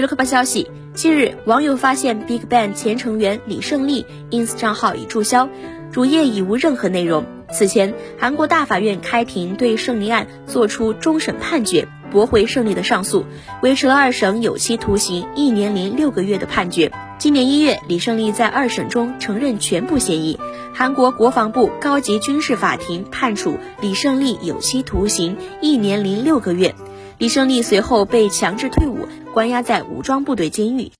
娱乐快报消息：近日，网友发现 BigBang 前成员李胜利 ins 账号已注销，主页已无任何内容。此前，韩国大法院开庭对胜利案作出终审判决，驳回胜利的上诉，维持了二审有期徒刑一年零六个月的判决。今年一月，李胜利在二审中承认全部嫌疑，韩国国防部高级军事法庭判处李胜利有期徒刑一年零六个月。李胜利随后被强制退伍，关押在武装部队监狱。